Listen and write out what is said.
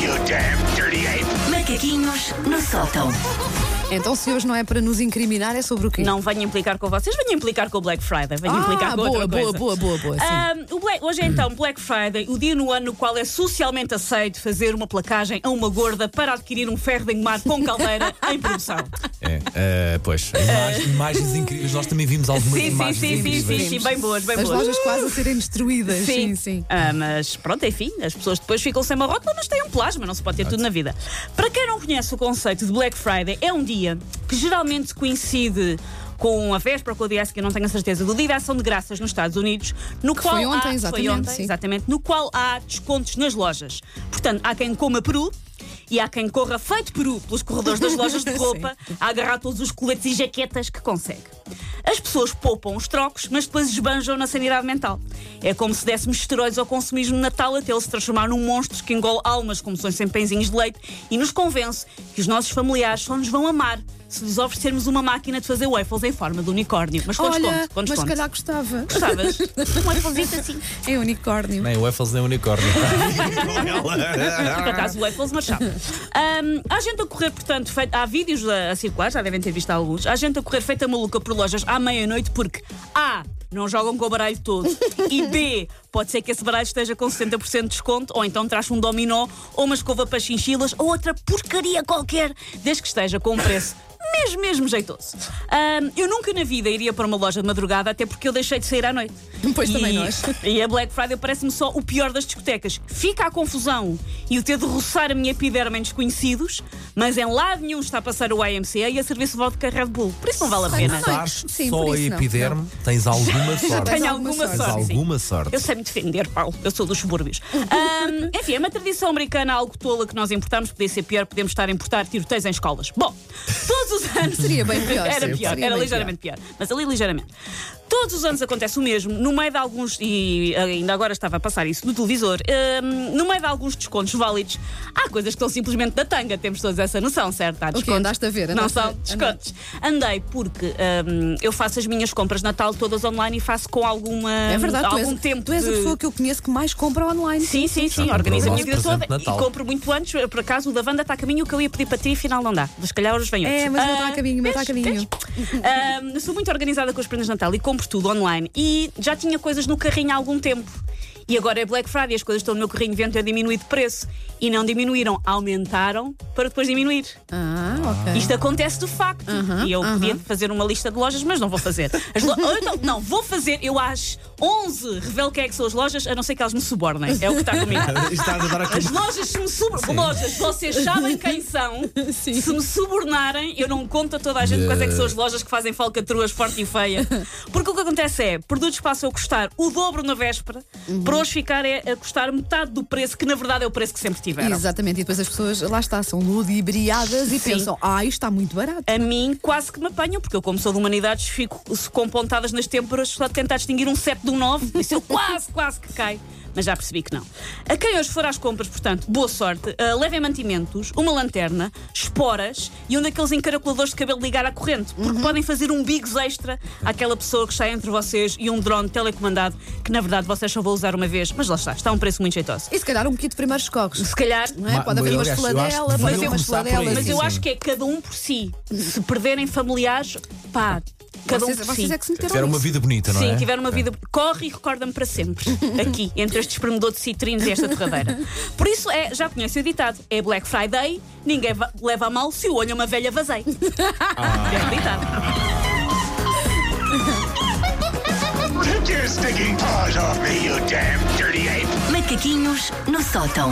you damn Macaquinhos no sótão. Então, se hoje não é para nos incriminar, é sobre o quê? Não venho implicar com vocês, venho implicar com o Black Friday. Venho Ah, implicar com boa, outra boa, coisa. boa, boa, boa, sim. Ahm, o Black- hoje é então Black Friday, o dia no ano no qual é socialmente aceito fazer uma placagem a uma gorda para adquirir um ferro de engomar com caldeira em produção. É, eh, pois, imag- imagens incríveis. Nós também vimos algumas Sim, sim, imagens sim, sim, incríveis. sim, sim, bem boas, bem As boas. lojas quase a serem destruídas. Sim, sim. Ah, mas pronto, enfim, as pessoas depois ficam sem uma rótula, mas têm um plasma, não se pode ter tudo na vida. Para quem não conhece o conceito de Black Friday, é um dia que geralmente coincide com a véspera, com o dia eu não tenho a certeza, do Dia de Ação de Graças nos Estados Unidos, no qual foi ontem, há, exatamente, Foi ontem, exatamente, no qual há descontos nas lojas. Portanto, há quem coma peru. E há quem corra feito peru pelos corredores das lojas de roupa a agarrar todos os coletes e jaquetas que consegue. As pessoas poupam os trocos, mas depois esbanjam na sanidade mental. É como se dessemos esteroides ao consumismo de Natal até ele se transformar num monstro que engole almas como são sem pãezinhos de leite e nos convence que os nossos familiares só nos vão amar se lhes oferecermos uma máquina de fazer waffles em forma de unicórnio. Mas com Olha, desconto, com mas se calhar gostava. Gostavas? um wafflezito assim. É unicórnio. Nem waffles nem unicórnio. Por acaso o Waffles marchava. Ahm, há gente a correr, portanto, feito- há vídeos a, a circular, já devem ter visto alguns. Há gente a correr feita maluca por lojas à meia-noite porque A. Não jogam com o baralho todo. E B. Pode ser que esse baralho esteja com 60% de desconto, ou então traz um dominó, ou uma escova para chinchilas, ou outra porcaria qualquer, desde que esteja com um preço mesmo, mesmo jeitoso. Ahm, eu nunca na vida iria para uma loja de madrugada, até porque eu deixei de sair à noite. Pois e, também nós. E a Black Friday parece-me só o pior das discotecas. Fica a confusão e o ter de roçar a minha epiderme em desconhecidos, mas em lado nenhum está a passar o YMCA e a serviço de vodka Red Bull. Por isso não vale a pena. Estás Sim, só por a isso não. epiderme, tens alguma sorte. Tenho alguma sorte. Tens alguma sorte. Eu sei me defender, Paulo. Eu sou dos subúrbios. Ahm, enfim, é uma tradição americana algo tola que nós importamos. Podia ser pior, podemos estar a importar tiroteios em escolas. Bom, todos os anos. Seria bem pior, Era pior, era ligeiramente pior. Mas ali ligeiramente. Todos os anos acontece o mesmo, no meio de alguns, e ainda agora estava a passar isso no televisor, ahm, no meio de alguns descontos válidos, há coisas que são simplesmente da tanga, temos todos essa noção, certo? Há descontos. Andaste a ver? Não Andaste a- são descontos. Andei porque ahm, eu faço as minhas compras de Natal todas online e faço com alguma, É verdade, tu algum és, tempo tu és a de- pessoa que eu conheço que mais compra online. Sim, sim, sim. Já Organizo a minha vida toda e compro muito antes. Por acaso, o da Wanda está a caminho, o que eu ia pedir para ti, afinal não dá. Mas se calhar hoje vem. É, mas não Ah, está a caminho, mas está a caminho. Vês? Ah, sou muito organizada com as prendas de Natal e compro tudo online. E já tinha coisas no carrinho há algum tempo. E agora é Black Friday, as coisas estão no meu carrinho, deviam ter diminuído de preço. E não diminuíram, aumentaram para depois diminuir. Ah, ok. Isto acontece de facto. E eu podia fazer uma lista de lojas, mas não vou fazer. As lo- então, não, vou fazer, eu às 11 revelo quem é que são as lojas, a não ser que elas me subornem. É o que está a a As lojas, se me subornam. Lojas, vocês sabem quem são. Sim. Se me subornarem, eu não conto a toda a gente quais é que são as lojas que fazem falcatruas forte e feia. Porque o que acontece é, produtos que passam a custar o dobro na véspera, para hoje ficar é a custar metade do preço, que na verdade é o preço que sempre tiveram. Exatamente, e depois as pessoas, lá está, são ludibriadas e Sim. pensam, ah, isto está muito barato. A mim quase que me apanham, porque eu, como sou de humanidades, fico com pontadas nas têmporas só de tentar distinguir um 7 de um 9. Isso eu quase, quase que cai. Mas já percebi que não. A quem hoje for às compras, portanto, boa sorte. Ah, levem mantimentos, uma lanterna, esporas e um daqueles encaracoladores de cabelo ligar à corrente. Porque podem fazer um bigs extra àquela pessoa que está entre vocês e um drone telecomandado que, na verdade, vocês só vão usar uma vez. Mas lá está, está a um preço muito jeitoso. E se calhar um kit de primeiros socorros. Se calhar. Não é? Pode haver uma esfoladela, pode haver uma esfoladela. Mas eu acho que é cada um por si. Se perderem familiares, pá, cada Vocês, um vocês si. é que se meteram Tiveram uma vida bonita, não Sim, é? tiveram uma vida. Corre e recorda-me para sempre. Aqui, entre este espremedor de citrinos e esta torradeira. Por isso, é, já conhece o ditado: é Black Friday, ninguém va- leva a mal se o olho a uma velha vazei. É o ditado. Macaquinhos no sótão.